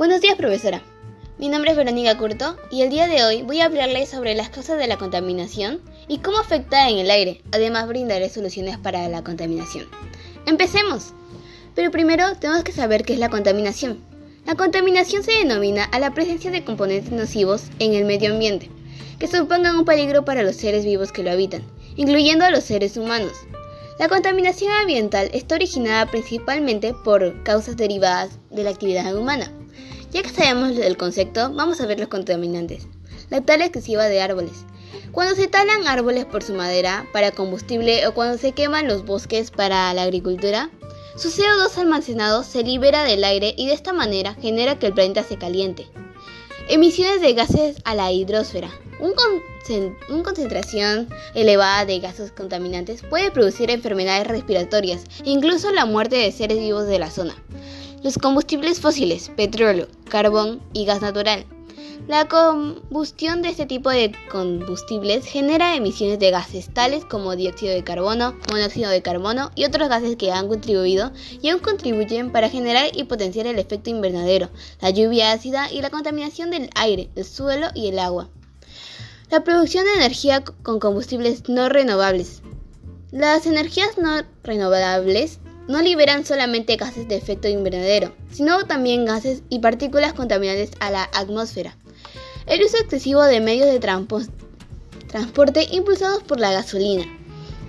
Buenos días, profesora. Mi nombre es Verónica Curto y el día de hoy voy a hablarles sobre las causas de la contaminación y cómo afecta en el aire. Además, brindaré soluciones para la contaminación. Empecemos. Pero primero tenemos que saber qué es la contaminación. La contaminación se denomina a la presencia de componentes nocivos en el medio ambiente, que supongan un peligro para los seres vivos que lo habitan, incluyendo a los seres humanos. La contaminación ambiental está originada principalmente por causas derivadas de la actividad humana. Ya que sabemos del concepto, vamos a ver los contaminantes. La tala excesiva de árboles. Cuando se talan árboles por su madera para combustible o cuando se queman los bosques para la agricultura, su CO2 almacenado se libera del aire y de esta manera genera que el planeta se caliente. Emisiones de gases a la hidrosfera. Una concentración elevada de gases contaminantes puede producir enfermedades respiratorias incluso la muerte de seres vivos de la zona. Los combustibles fósiles, petróleo, carbón y gas natural. La combustión de este tipo de combustibles genera emisiones de gases tales como dióxido de carbono, monóxido de carbono y otros gases que han contribuido y aún contribuyen para generar y potenciar el efecto invernadero, la lluvia ácida y la contaminación del aire, el suelo y el agua. La producción de energía con combustibles no renovables. Las energías no renovables no liberan solamente gases de efecto invernadero, sino también gases y partículas contaminantes a la atmósfera. El uso excesivo de medios de transporte impulsados por la gasolina.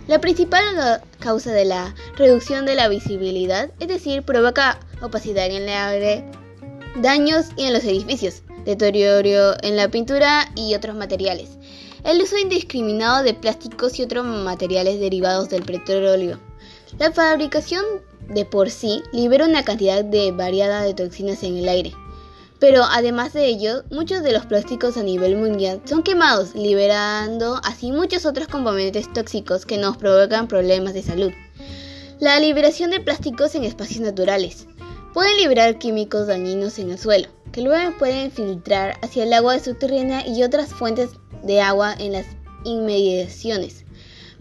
La principal causa de la reducción de la visibilidad, es decir, provoca opacidad en el aire, daños en los edificios, deterioro en la pintura y otros materiales. El uso indiscriminado de plásticos y otros materiales derivados del petróleo. La fabricación de por sí libera una cantidad de variada de toxinas en el aire. Pero además de ello, muchos de los plásticos a nivel mundial son quemados, liberando así muchos otros componentes tóxicos que nos provocan problemas de salud. La liberación de plásticos en espacios naturales. Pueden liberar químicos dañinos en el suelo, que luego pueden filtrar hacia el agua subterránea y otras fuentes de agua en las inmediaciones.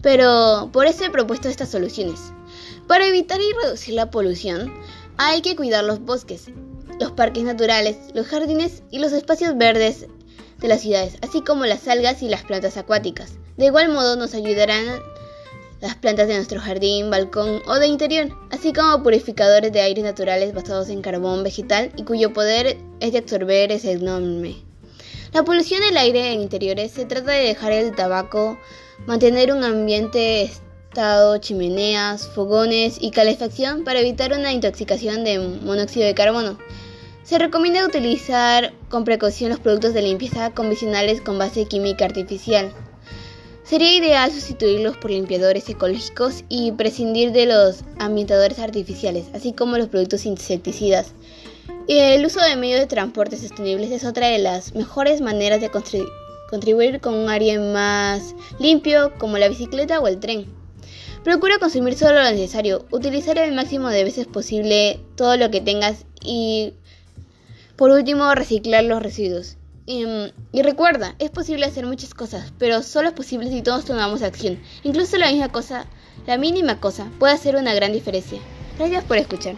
Pero por eso he propuesto estas soluciones. Para evitar y reducir la polución, hay que cuidar los bosques, los parques naturales, los jardines y los espacios verdes de las ciudades, así como las algas y las plantas acuáticas. De igual modo nos ayudarán las plantas de nuestro jardín, balcón o de interior, así como purificadores de aires naturales basados en carbón vegetal y cuyo poder es de absorber es enorme. La polución del aire en interiores se trata de dejar el tabaco, mantener un ambiente chimeneas, fogones y calefacción para evitar una intoxicación de monóxido de carbono. Se recomienda utilizar con precaución los productos de limpieza convencionales con base química artificial. Sería ideal sustituirlos por limpiadores ecológicos y prescindir de los ambientadores artificiales, así como los productos insecticidas. El uso de medios de transporte sostenibles es otra de las mejores maneras de contribuir con un área más limpio como la bicicleta o el tren. Procura consumir solo lo necesario, utilizar el máximo de veces posible todo lo que tengas y por último reciclar los residuos. Y, y, recuerda, es posible hacer muchas cosas, pero solo es posible si todos tomamos acción. Incluso la misma cosa, la mínima cosa, puede hacer una gran diferencia. Gracias por escuchar.